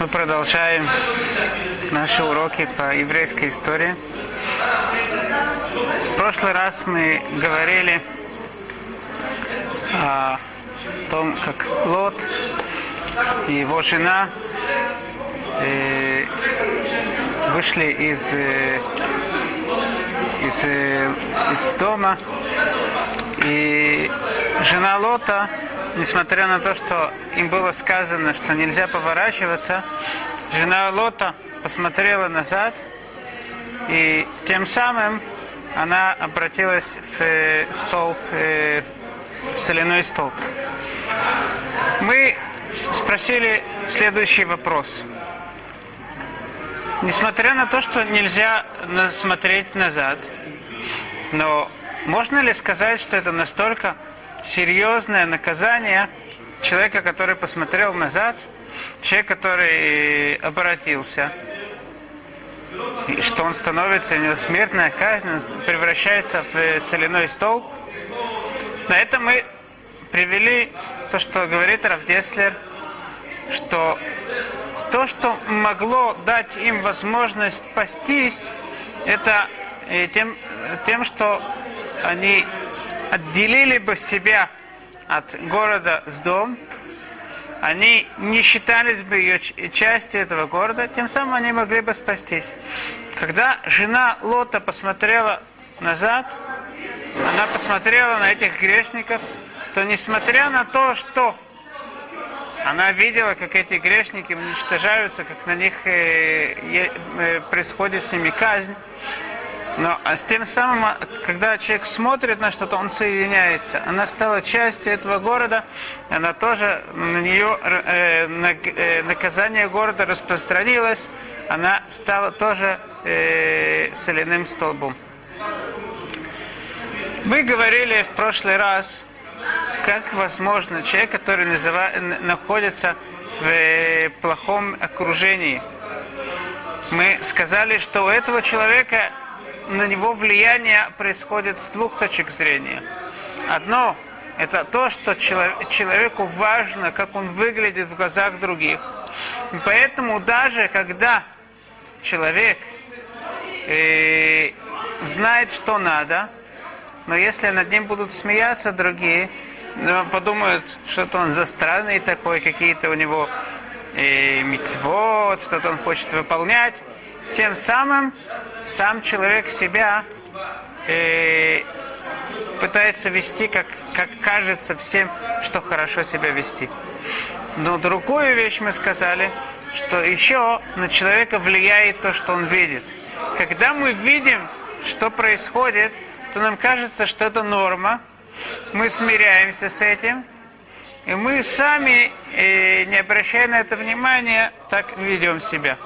Мы продолжаем наши уроки по еврейской истории. В прошлый раз мы говорили о том, как Лот и его жена э, вышли из, э, из, э, из дома. И жена Лота несмотря на то, что им было сказано, что нельзя поворачиваться, жена Лота посмотрела назад, и тем самым она обратилась в э, столб, э, соляной столб. Мы спросили следующий вопрос. Несмотря на то, что нельзя смотреть назад, но можно ли сказать, что это настолько серьезное наказание человека, который посмотрел назад, человек, который обратился, и что он становится, у него смертная казнь, он превращается в соляной столб. На этом мы привели то, что говорит Равдеслер, что то, что могло дать им возможность спастись, это э, тем, тем что они отделили бы себя от города с дом, они не считались бы ее частью этого города, тем самым они могли бы спастись. Когда жена Лота посмотрела назад, она посмотрела на этих грешников, то несмотря на то, что она видела, как эти грешники уничтожаются, как на них э, э, происходит с ними казнь, но а с тем самым, а, когда человек смотрит на что-то, он соединяется. Она стала частью этого города, она тоже на нее э, на, э, наказание города распространилось, она стала тоже э, соляным столбом. Мы говорили в прошлый раз, как возможно человек, который называ, находится в э, плохом окружении. Мы сказали, что у этого человека на него влияние происходит с двух точек зрения. Одно – это то, что человеку важно, как он выглядит в глазах других. И поэтому даже когда человек э, знает, что надо, но если над ним будут смеяться другие, подумают, что-то он застранный такой, какие-то у него э, мицвод, что-то он хочет выполнять, тем самым сам человек себя э, пытается вести, как, как кажется всем, что хорошо себя вести. Но другую вещь мы сказали, что еще на человека влияет то, что он видит. Когда мы видим, что происходит, то нам кажется, что это норма, мы смиряемся с этим, и мы сами, э, не обращая на это внимания, так ведем себя.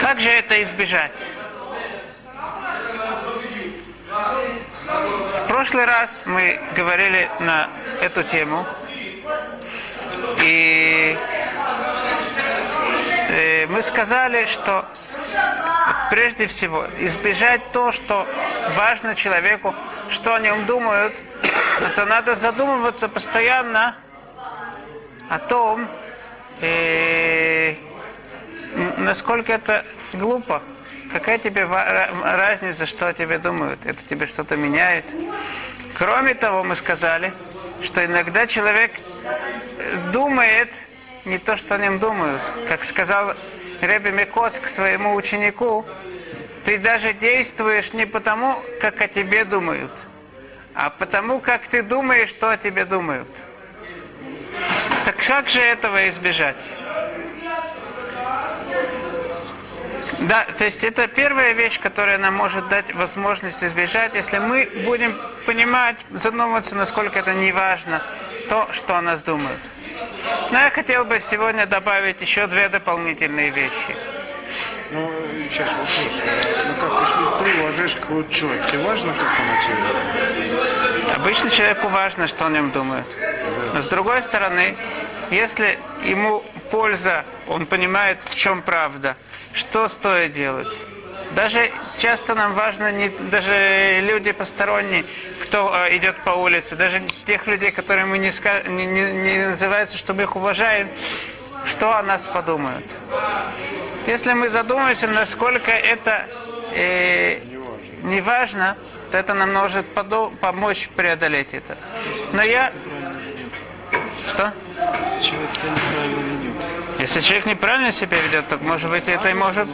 Как же это избежать? В прошлый раз мы говорили на эту тему, и э, мы сказали, что прежде всего избежать то, что важно человеку, что о нем думают, это надо задумываться постоянно о том, э, насколько это глупо. Какая тебе разница, что о тебе думают? Это тебе что-то меняет? Кроме того, мы сказали, что иногда человек думает не то, что о нем думают. Как сказал Ребе Микос к своему ученику, ты даже действуешь не потому, как о тебе думают, а потому, как ты думаешь, что о тебе думают. Так как же этого избежать? Да, то есть это первая вещь, которая нам может дать возможность избежать, если мы будем понимать, задумываться, насколько это не важно, то, что о нас думают. Но я хотел бы сегодня добавить еще две дополнительные вещи. Ну, сейчас вопрос. Ну как, если ты уважаешь какого-то человека, тебе важно, как он о тебе? Обычно человеку важно, что о нем думают. Но с другой стороны, если ему польза, он понимает, в чем правда, что стоит делать. Даже часто нам важно, не, даже люди посторонние, кто э, идет по улице, даже тех людей, которые мы не, ска, не, не, не называются, что мы их уважаем, что о нас подумают. Если мы задумаемся, насколько это э, не важно, то это нам может подо- помочь преодолеть это. Но я... Что? Человек себя неправильно. Если человек неправильно себя ведет, то может быть это и может...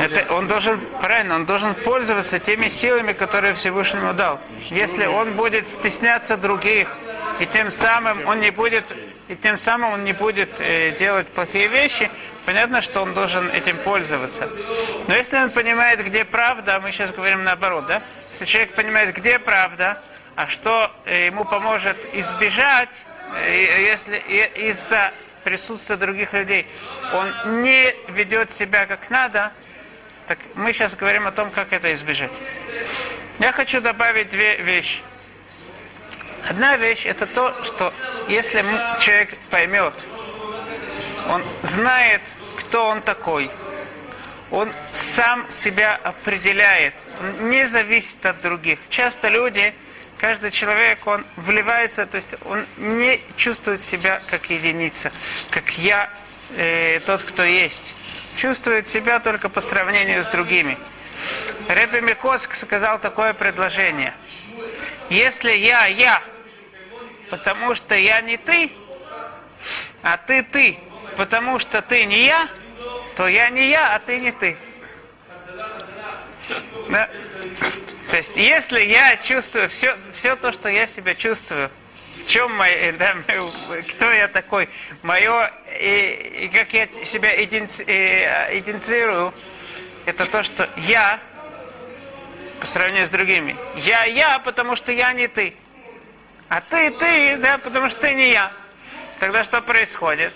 Это он должен, правильно, он должен пользоваться теми силами, которые Всевышнему дал. Если он будет стесняться других, и тем самым он не будет, и тем самым он не будет э, делать плохие вещи, понятно, что он должен этим пользоваться. Но если он понимает, где правда, мы сейчас говорим наоборот, да? Если человек понимает, где правда, а что э, ему поможет избежать, э, если из-за присутствия других людей он не ведет себя как надо, так мы сейчас говорим о том, как это избежать. Я хочу добавить две вещи. Одна вещь это то, что если человек поймет, он знает, кто он такой, он сам себя определяет, он не зависит от других. Часто люди, каждый человек, он вливается, то есть он не чувствует себя как единица, как я, э, тот, кто есть. Чувствует себя только по сравнению с другими. Ребе Микоск сказал такое предложение. Если я, я, потому что я не ты, а ты ты, потому что ты не я, то я не я, а ты не ты. Да? То есть, если я чувствую все, все то, что я себя чувствую, в чем мое, да, кто я такой, мое, и, и как я себя иденти- э, идентифицирую, это то, что я по сравнению с другими. Я я, потому что я не ты. А ты ты, да, потому что ты не я. Тогда что происходит?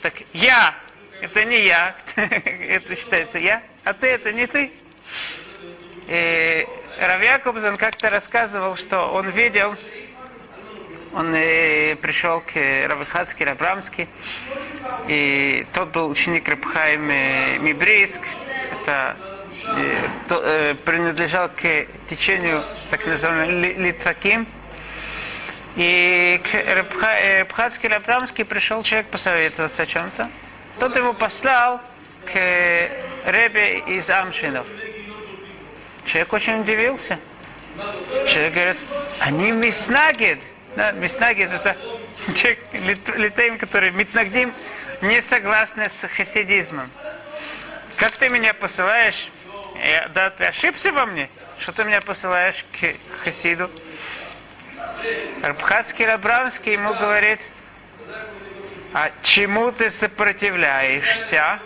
Так я это не я, это считается я, а ты это не ты. И Рав Якобсон как-то рассказывал, что он видел, он э, пришел к Равихацке, Рабрамски, и тот был ученик Рабхайм э, это э, то, э, принадлежал к течению так называемого ли- Литваким, и к Рабха- э, Рабрамски пришел человек посоветоваться о чем-то. Тот его послал к Ребе из Амшинов. Человек очень удивился. Человек говорит, они миснагид. Да, миснагид это человек, лит- литаим, который митнагдим, не согласны с хасидизмом. Как ты меня посылаешь? Я, да, ты ошибся во мне, что ты меня посылаешь к хасиду. Рабхатский Рабрамский ему говорит, а чему ты сопротивляешься?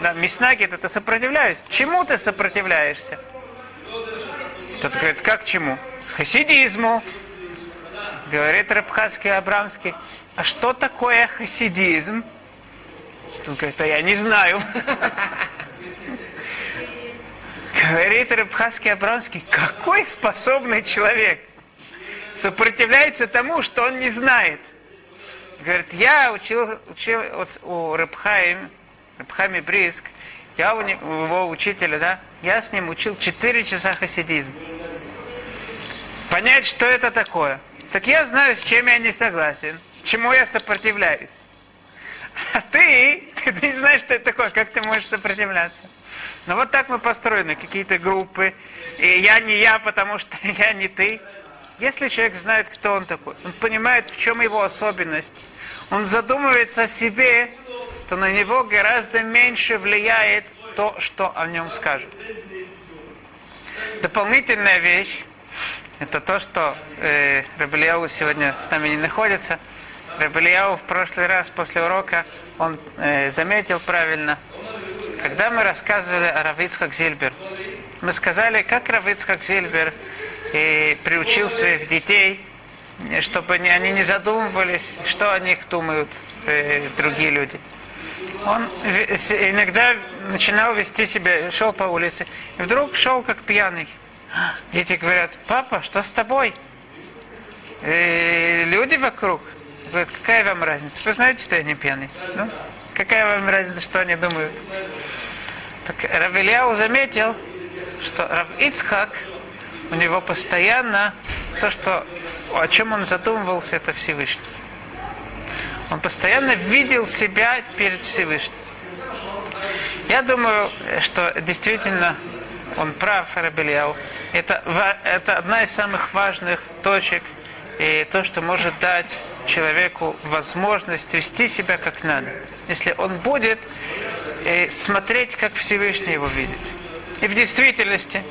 Да, Миснагит это сопротивляюсь. Чему ты сопротивляешься? Тот говорит, как чему? Хасидизму. Говорит Рабхатский Абрамский, а что такое хасидизм? Он говорит, а я не знаю. Говорит Рабхатский Абрамский, какой способный человек сопротивляется тому, что он не знает. Говорит, я учил, учил вот у Рабхаим, Рабхами Бриск, я у, его учителя, да, я с ним учил 4 часа хасидизм. Понять, что это такое. Так я знаю, с чем я не согласен, чему я сопротивляюсь. А ты, ты, не знаешь, что это такое, как ты можешь сопротивляться. Ну вот так мы построены, какие-то группы. И я не я, потому что я не ты. Если человек знает, кто он такой, он понимает, в чем его особенность, он задумывается о себе, то на него гораздо меньше влияет то, что о нем скажут. Дополнительная вещь, это то, что э, Рабелияу сегодня с нами не находится. Рабелияу в прошлый раз после урока, он э, заметил правильно, когда мы рассказывали о Равицхак Зильбер, мы сказали, как Равицхак Зильбер э, приучил своих детей, чтобы они не задумывались, что о них думают э, другие люди. Он иногда начинал вести себя, шел по улице, и вдруг шел как пьяный. Дети говорят, папа, что с тобой? «Э, люди вокруг. Говорят, какая вам разница? Вы знаете, что я не пьяный? Ну, какая вам разница, что они думают? Так Равильяу заметил, что Рав Ицхак, у него постоянно то, что, о чем он задумывался, это Всевышний. Он постоянно видел себя перед Всевышним. Я думаю, что действительно он прав, Рабельяу. Это, это одна из самых важных точек, и то, что может дать человеку возможность вести себя как надо. Если он будет э, смотреть, как Всевышний его видит. И в действительности,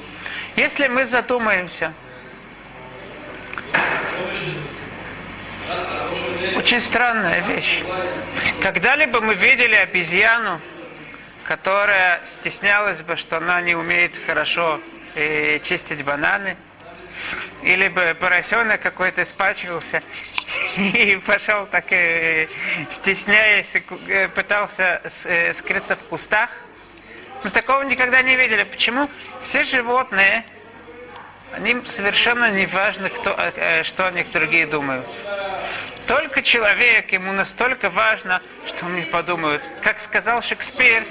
если мы задумаемся, очень странная вещь. Когда-либо мы видели обезьяну, которая стеснялась бы, что она не умеет хорошо э, чистить бананы, или бы поросенок какой-то испачкался и пошел так, э, стесняясь, э, пытался э, скрыться в кустах. Мы такого никогда не видели. Почему? Все животные, они совершенно не важно, кто, что о них другие думают. Только человек, ему настолько важно, что они подумают. Как сказал Шекспир,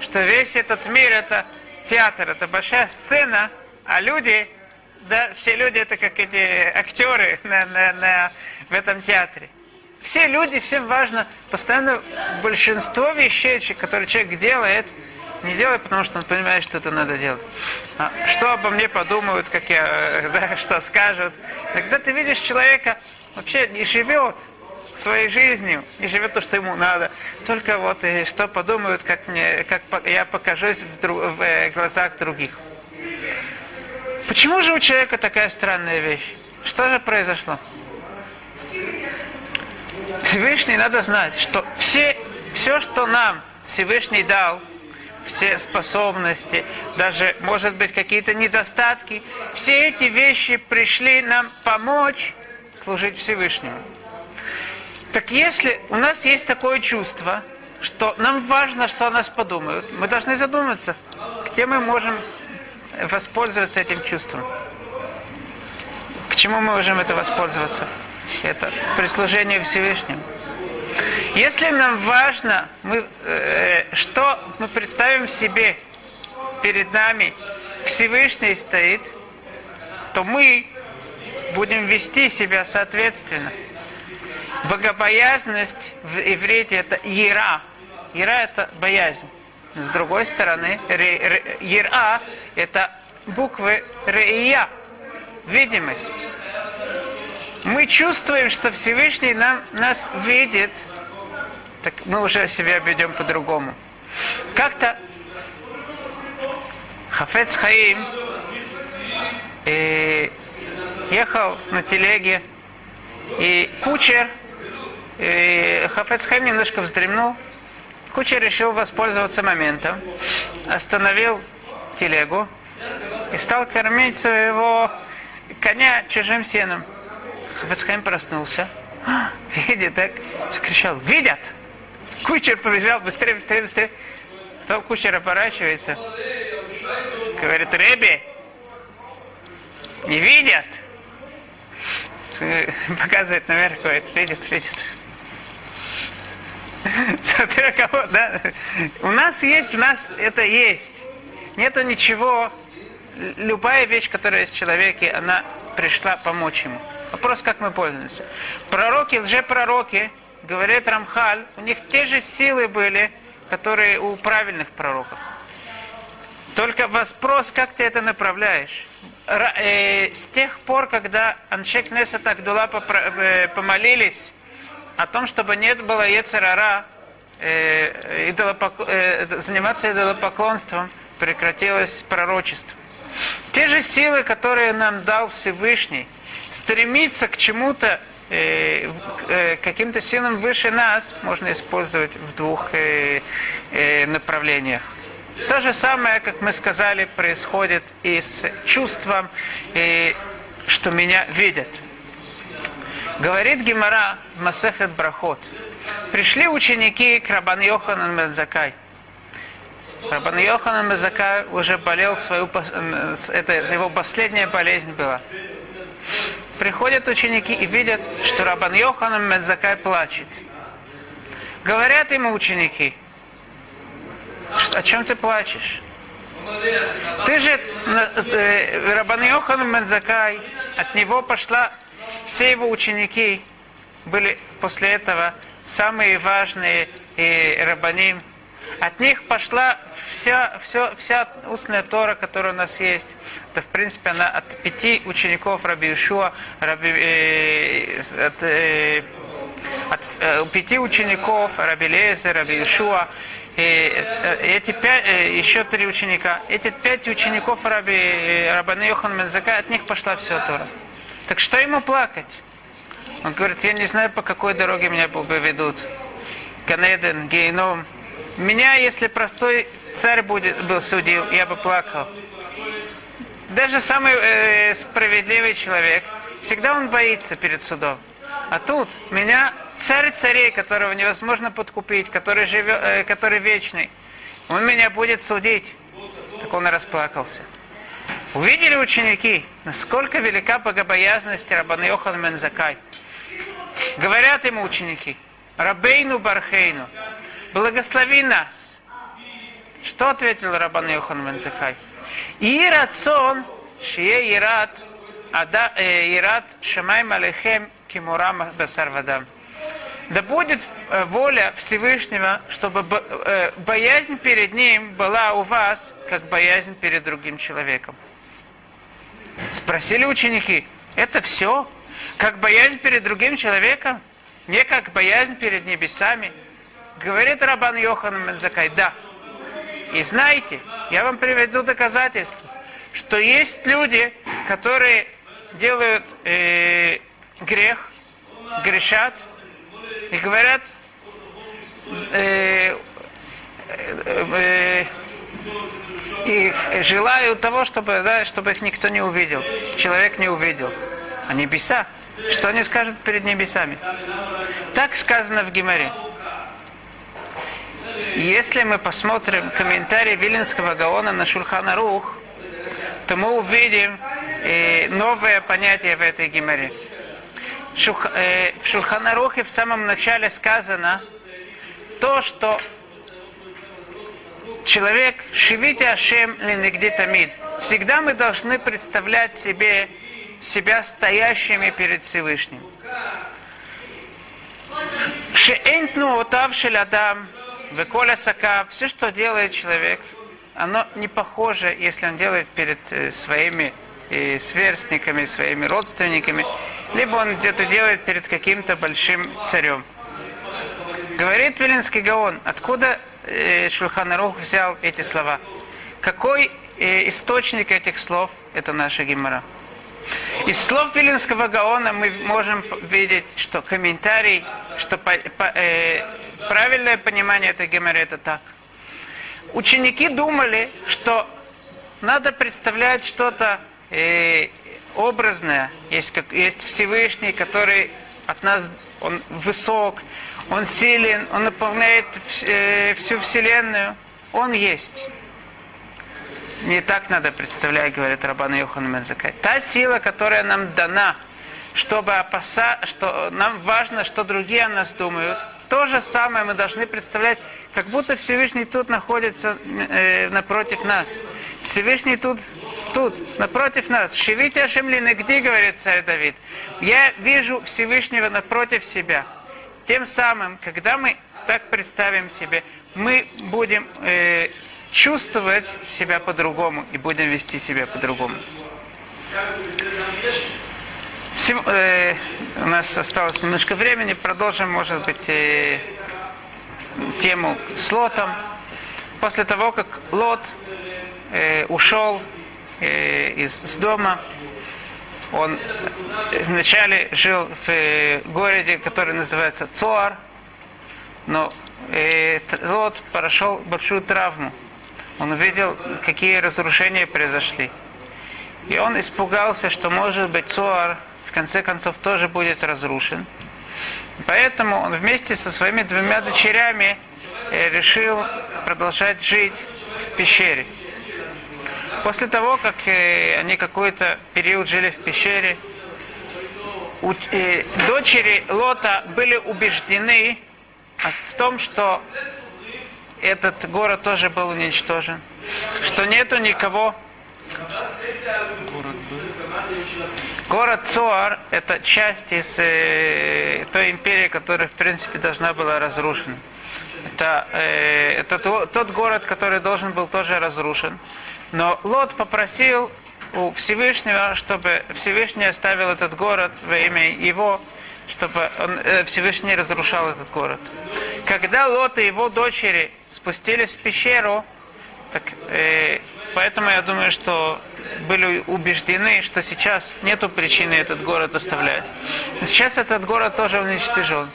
что весь этот мир это театр, это большая сцена, а люди да, все люди это как эти актеры на, на, на, в этом театре. Все люди, всем важно, постоянно большинство вещей, которые человек делает, не делает, потому что он понимает, что это надо делать. А что обо мне подумают, как я, да, что скажут. Когда ты видишь человека, вообще не живет своей жизнью, не живет то, что ему надо. Только вот и что подумают, как, мне, как я покажусь в, друг, в э, глазах других. Почему же у человека такая странная вещь? Что же произошло? Всевышний надо знать, что все, все, что нам Всевышний дал, все способности, даже, может быть, какие-то недостатки, все эти вещи пришли нам помочь служить Всевышнему. Так если у нас есть такое чувство, что нам важно, что о нас подумают, мы должны задуматься, где мы можем воспользоваться этим чувством. К чему мы можем это воспользоваться? Это прислужение Всевышнему. Если нам важно, мы, э, что мы представим себе перед нами, Всевышний стоит, то мы будем вести себя соответственно. Богобоязненность в иврите это ира. Ира это боязнь. С другой стороны, Ера – это буквы Реия, видимость. Мы чувствуем, что Всевышний нам, нас видит, так мы уже себя ведем по-другому. Как-то Хафец Хаим э, ехал на телеге, и кучер, э, Хафец Хаим немножко вздремнул, Кучер решил воспользоваться моментом, остановил телегу и стал кормить своего коня чужим сеном. Хафацхайм проснулся, видит, так, закричал, видят! Кучер побежал быстрее, быстрее, быстрее. Потом кучер оборачивается, говорит, Реби, не видят? Показывает наверх, говорит, видят, видят. Смотря кого, да. У нас есть, у нас это есть. Нету ничего. Любая вещь, которая есть в человеке, она пришла помочь ему. Вопрос, как мы пользуемся. Пророки, лжепророки, говорит Рамхаль, у них те же силы были, которые у правильных пророков. Только вопрос, как ты это направляешь. Э, с тех пор, когда Аншек Несет Агдула э, помолились о том, чтобы нет было Ецерара, э, идолопок... э, заниматься идолопоклонством, прекратилось пророчество. Те же силы, которые нам дал Всевышний, стремиться к чему-то, э, э, каким-то силам выше нас, можно использовать в двух э, э, направлениях. То же самое, как мы сказали, происходит и с чувством, э, что меня видят. Говорит Гимара Масехет Брахот. Пришли ученики к Рабан Йоханан Мезакай. Рабан Йоханан Мезакай уже болел свою, это его последняя болезнь была. Приходят ученики и видят, что Рабан Йоханан Мезакай плачет. Говорят ему ученики, о чем ты плачешь? Ты же, э, Рабан Йохан Мензакай, от него пошла все его ученики были после этого самые важные э, рабаним. От них пошла вся, все, вся устная Тора, которая у нас есть. Это, в принципе, она от пяти учеников Раби Ишуа, Раби, э, от, э, от э, пяти учеников Раби Лезер, Раби Ишуа, и эти пять, э, еще три ученика, эти пять учеников Раби, э, Рабаны Йохан Мензака, от них пошла вся Тора. Так что ему плакать? Он говорит, я не знаю, по какой дороге меня поведут. Ганеден, Гейном. Меня, если простой царь будет, был судил, я бы плакал. Даже самый э, справедливый человек, всегда он боится перед судом. А тут меня царь царей, которого невозможно подкупить, который, живет, э, который вечный, он меня будет судить. Так он и расплакался. Увидели ученики, насколько велика богобоязненность Рабан Йохан Мензакай. Говорят ему ученики, Рабейну Бархейну, благослови нас. Что ответил Рабан Йохан Мензакай? И рацион, шие ират, ада, э, ират шамай малехем кимурам басарвадам. Да будет э, воля Всевышнего, чтобы э, боязнь перед Ним была у вас, как боязнь перед другим человеком. Спросили ученики, это все? Как боязнь перед другим человеком? Не как боязнь перед небесами? Говорит Рабан Йохан Мензакай, да. И знаете, я вам приведу доказательства, что есть люди, которые делают э, грех, грешат, и говорят, э, э, э, и желают того, чтобы, да, чтобы их никто не увидел, человек не увидел. А небеса, что они скажут перед небесами? Так сказано в Гимаре. Если мы посмотрим комментарий Виленского Гаона на Шульхана Рух, то мы увидим э, новое понятие в этой Гимаре. Э, в Шульханарухе в самом начале сказано то, что человек шивите Ашем линегди тамид. Всегда мы должны представлять себе себя стоящими перед Всевышним. Шеэнтну отавшель Адам, веколя сака, все, что делает человек, оно не похоже, если он делает перед э, своими и сверстниками, своими родственниками, либо он где-то делает перед каким-то большим царем. Говорит Вилинский Гаон, откуда э, Шульханарух взял эти слова? Какой э, источник этих слов? Это наша Гимара. Из слов Вилинского Гаона мы можем видеть, что комментарий, что по, по, э, правильное понимание этой Гимары это так. Ученики думали, что надо представлять что-то э, образное, есть, как, есть Всевышний, который от нас, он высок, он силен, он наполняет э, всю Вселенную, он есть. Не так надо представлять, говорит Рабан Йохан Мензакай. Та сила, которая нам дана, чтобы опасаться, что нам важно, что другие о нас думают, то же самое мы должны представлять, как будто Всевышний тут находится э, напротив нас. Всевышний тут, тут, напротив нас. Шевите Ашемлины, где, говорит царь Давид. Я вижу Всевышнего напротив себя. Тем самым, когда мы так представим себе, мы будем э, чувствовать себя по-другому и будем вести себя по-другому. Сем, э, у нас осталось немножко времени, продолжим, может быть, э, тему с Лотом. После того, как Лот э, ушел э, из, из дома, он вначале жил в э, городе, который называется Цоар, но э, Лот прошел большую травму. Он увидел, какие разрушения произошли. И он испугался, что, может быть, Цоар в конце концов тоже будет разрушен. Поэтому он вместе со своими двумя дочерями э, решил продолжать жить в пещере. После того, как э, они какой-то период жили в пещере, э, дочери Лота были убеждены в том, что этот город тоже был уничтожен, что нету никого. Город Цоар – это часть из э, той империи, которая, в принципе, должна была разрушена. Это, э, это то, тот город, который должен был тоже разрушен. Но Лот попросил у Всевышнего, чтобы Всевышний оставил этот город во имя его, чтобы он, э, Всевышний разрушал этот город. Когда Лот и его дочери спустились в пещеру, так, э, поэтому я думаю, что были убеждены, что сейчас нету причины этот город оставлять. Сейчас этот город тоже уничтожен.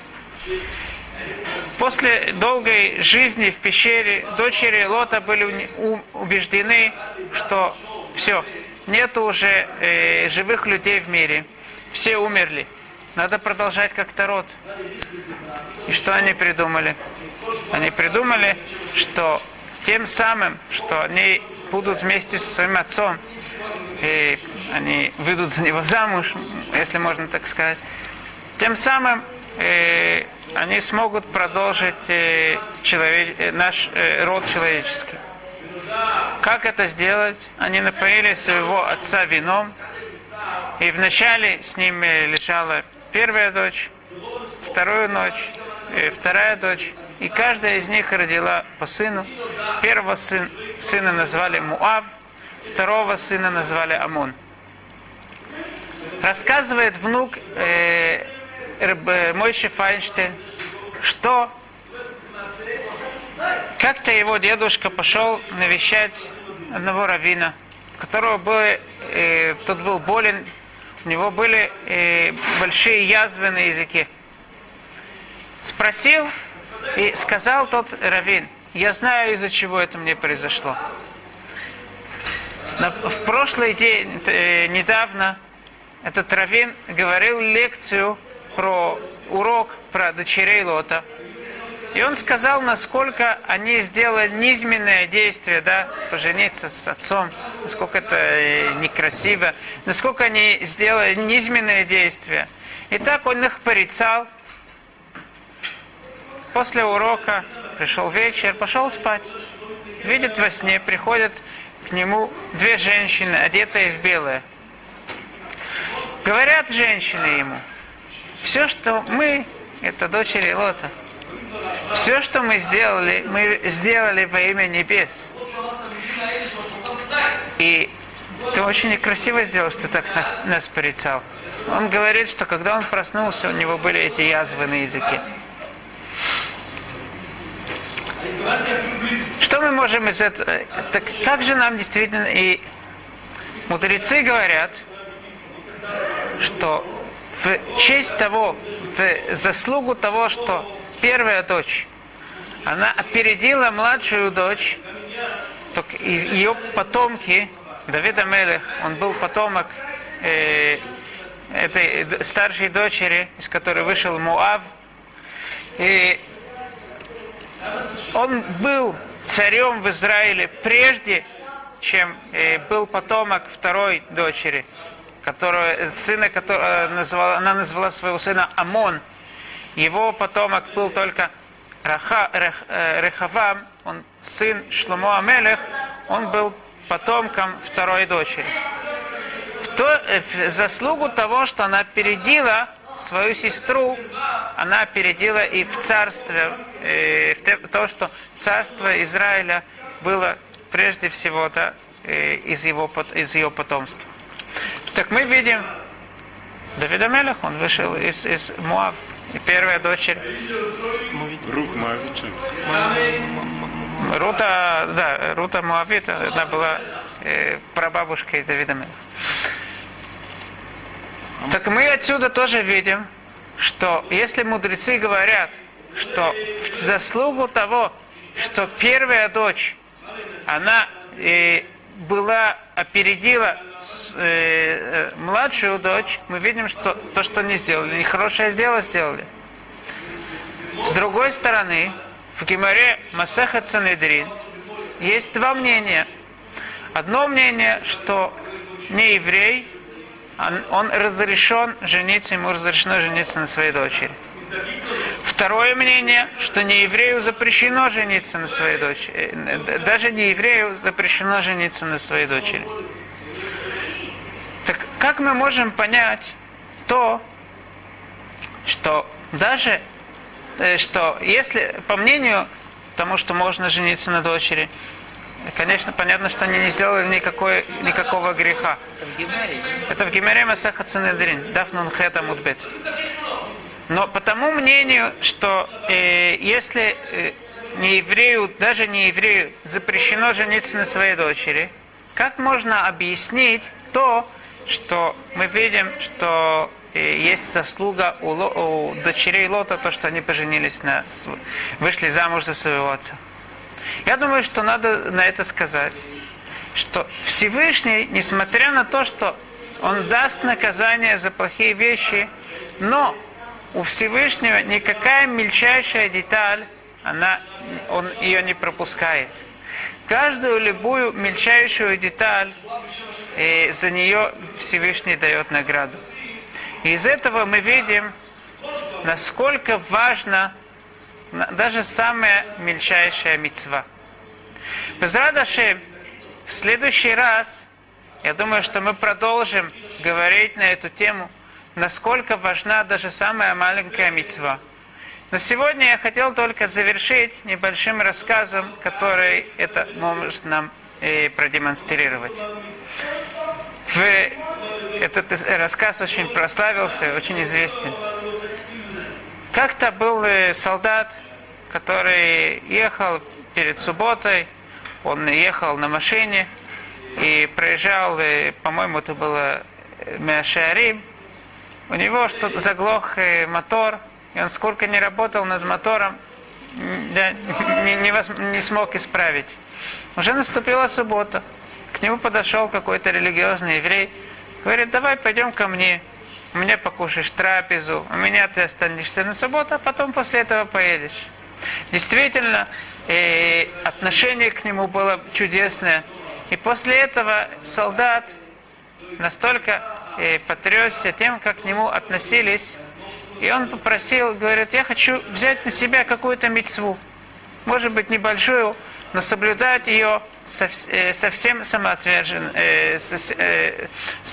После долгой жизни в пещере дочери Лота были убеждены, что все, нету уже э, живых людей в мире, все умерли. Надо продолжать как-то род. И что они придумали? Они придумали, что тем самым, что они будут вместе со своим отцом, и они выйдут за него замуж, если можно так сказать, тем самым э, они смогут продолжить э, человек, э, наш э, род человеческий. Как это сделать? Они напоили своего отца вином, и вначале с ними лежала первая дочь, вторую ночь, э, вторая дочь, и каждая из них родила по сыну. Первого сын, сына назвали Муав, второго сына назвали Амон. Рассказывает внук э, э, Мойши Файнштейн, что как-то его дедушка пошел навещать одного равина, которого был, э, тот был болен, у него были э, большие язвы на языке. Спросил и сказал тот равин, я знаю, из-за чего это мне произошло. В прошлый день, э, недавно, этот равин говорил лекцию про урок про дочерей Лота. И он сказал, насколько они сделали низменное действие, да, пожениться с отцом, насколько это э, некрасиво, насколько они сделали низменное действие. И так он их порицал. После урока пришел вечер, пошел спать. Видит во сне, приходят к нему две женщины, одетые в белое. Говорят женщины ему, все, что мы, это дочери Лота, все, что мы сделали, мы сделали во имя небес. И ты очень некрасиво сделал, что так нас порицал. Он говорит, что когда он проснулся, у него были эти язвы на языке. Что мы можем из этого... Так как же нам действительно... И мудрецы говорят, что в честь того, в заслугу того, что первая дочь, она опередила младшую дочь, так ее потомки, Давида Мелех, он был потомок э, этой старшей дочери, из которой вышел Муав. И он был царем в Израиле прежде, чем э, был потомок второй дочери, которого, сына, которого назвала, она назвала своего сына Амон. Его потомок был только Раха, Рех, э, Рехавам, он сын Шломо Амелех, он был потомком второй дочери. В, то, э, в заслугу того, что она опередила свою сестру, она опередила и в царстве, э, в то, что царство Израиля было прежде всего да, э, из, его, из ее потомства. Так мы видим, Давид Амелех, он вышел из, из Муав, и первая дочерь. Рук Моавица. Рута, да, Рута Муавита, она была э, прабабушкой Давида Мелеха. Так мы отсюда тоже видим, что если мудрецы говорят, что в заслугу того, что первая дочь, она э, была, опередила э, э, младшую дочь, мы видим, что то, что они сделали, нехорошее дело сделали. С другой стороны, в Гимаре Масаха Цанедрин есть два мнения. Одно мнение, что не еврей он, он разрешен жениться, ему разрешено жениться на своей дочери. Второе мнение, что не еврею запрещено жениться на своей дочери. Э, даже не еврею запрещено жениться на своей дочери. Так как мы можем понять то, что даже, э, что если, по мнению тому, что можно жениться на дочери, конечно, понятно, что они не сделали никакой, никакого греха. Это в Гимере Масаха Цинедрин, Дафнун Хета Мудбет. Но по тому мнению, что э, если э, не еврею, даже не еврею, запрещено жениться на своей дочери, как можно объяснить то, что мы видим, что э, есть заслуга у, у дочерей Лота, то, что они поженились на, вышли замуж за своего отца. Я думаю, что надо на это сказать, что Всевышний, несмотря на то, что Он даст наказание за плохие вещи, но у Всевышнего никакая мельчайшая деталь, она, он ее не пропускает. Каждую любую мельчайшую деталь, э, за нее Всевышний дает награду. И из этого мы видим, насколько важно даже самая мельчайшая мецва. Безрадаши, в следующий раз, я думаю, что мы продолжим говорить на эту тему, насколько важна даже самая маленькая мецва. Но сегодня я хотел только завершить небольшим рассказом, который это может нам э, продемонстрировать. В- этот рассказ очень прославился, очень известен. Как-то был э, солдат, который ехал перед субботой, он ехал на машине и проезжал, э, по-моему, это было э, Меашарим, у него что-то заглох э, мотор, и он сколько не работал над мотором, да, не, не воз- не смог исправить. Уже наступила суббота. К нему подошел какой-то религиозный еврей. Говорит, давай пойдем ко мне. У меня покушаешь трапезу, у меня ты останешься на субботу, а потом после этого поедешь. Действительно, э, отношение к нему было чудесное. И после этого солдат настолько э, потрясся тем, как к нему относились. И он попросил, говорит, я хочу взять на себя какую-то мецву. Может быть, небольшую, но соблюдать ее совсем самоотвержен, э, э,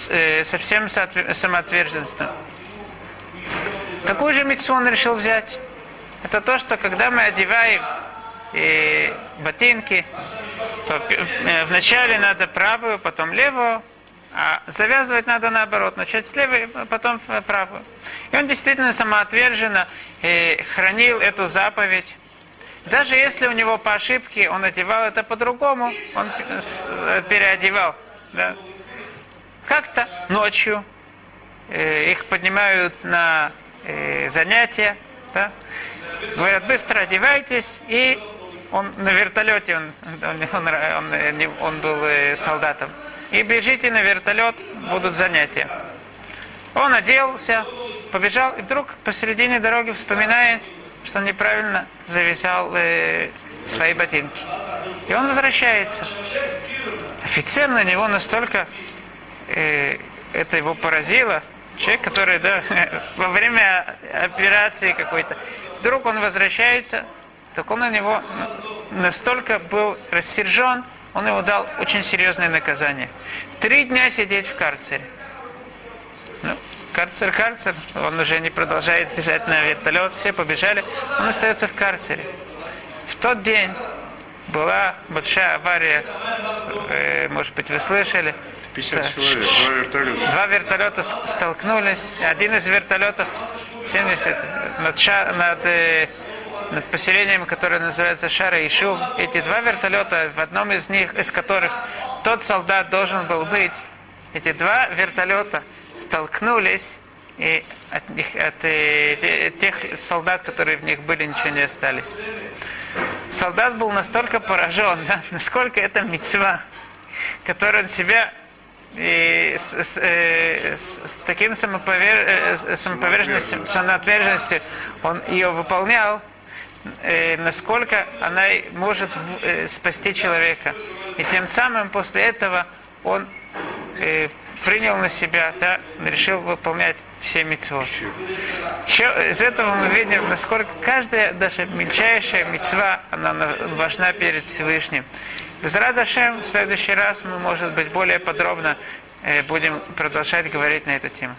э, совсем самоотверженством. Какую же мецву он решил взять? Это то, что когда мы одеваем э, ботинки, то э, вначале надо правую, потом левую, а завязывать надо наоборот, начать с левой, потом правую. И он действительно самоотверженно э, хранил эту заповедь. Даже если у него по ошибке он одевал это по-другому, он э, переодевал. Да. Как-то ночью э, их поднимают на э, занятия, да? говорят, быстро одевайтесь, и он на вертолете, он, он, он, он, он был э, солдатом, и бежите на вертолет, будут занятия. Он оделся, побежал, и вдруг посередине дороги вспоминает, что неправильно зависал э, свои ботинки. И он возвращается. Офицер на него настолько э, это его поразило. Человек, который да, во время операции какой-то, вдруг он возвращается, так он на него настолько был рассержен, он ему дал очень серьезное наказание. Три дня сидеть в карцере. Ну, карцер, карцер, он уже не продолжает бежать на вертолет, все побежали, он остается в карцере. В тот день была большая авария, э, может быть, вы слышали. 50 Да. человек, два вертолета. Два вертолета столкнулись. Один из вертолетов 70 над, Ша- над, э, над поселением, которое называется Шара Ишу. Эти два вертолета, в одном из них, из которых тот солдат должен был быть, эти два вертолета столкнулись, и от, них, от э, те- тех солдат, которые в них были, ничего не остались. Солдат был настолько поражен, да, насколько это мецва, которую он себя и с, с, э, с- с таким самоповер... э, с- самоповерженностью, самоотверженностью он ее выполнял, э, насколько она может в- э, спасти человека. И тем самым после этого он э, принял на себя, да, решил выполнять все. Еще из этого мы видим, насколько каждая, даже мельчайшая мецва, она на- важна перед Всевышним. Без Радашем в следующий раз мы, может быть, более подробно э, будем продолжать говорить на эту тему.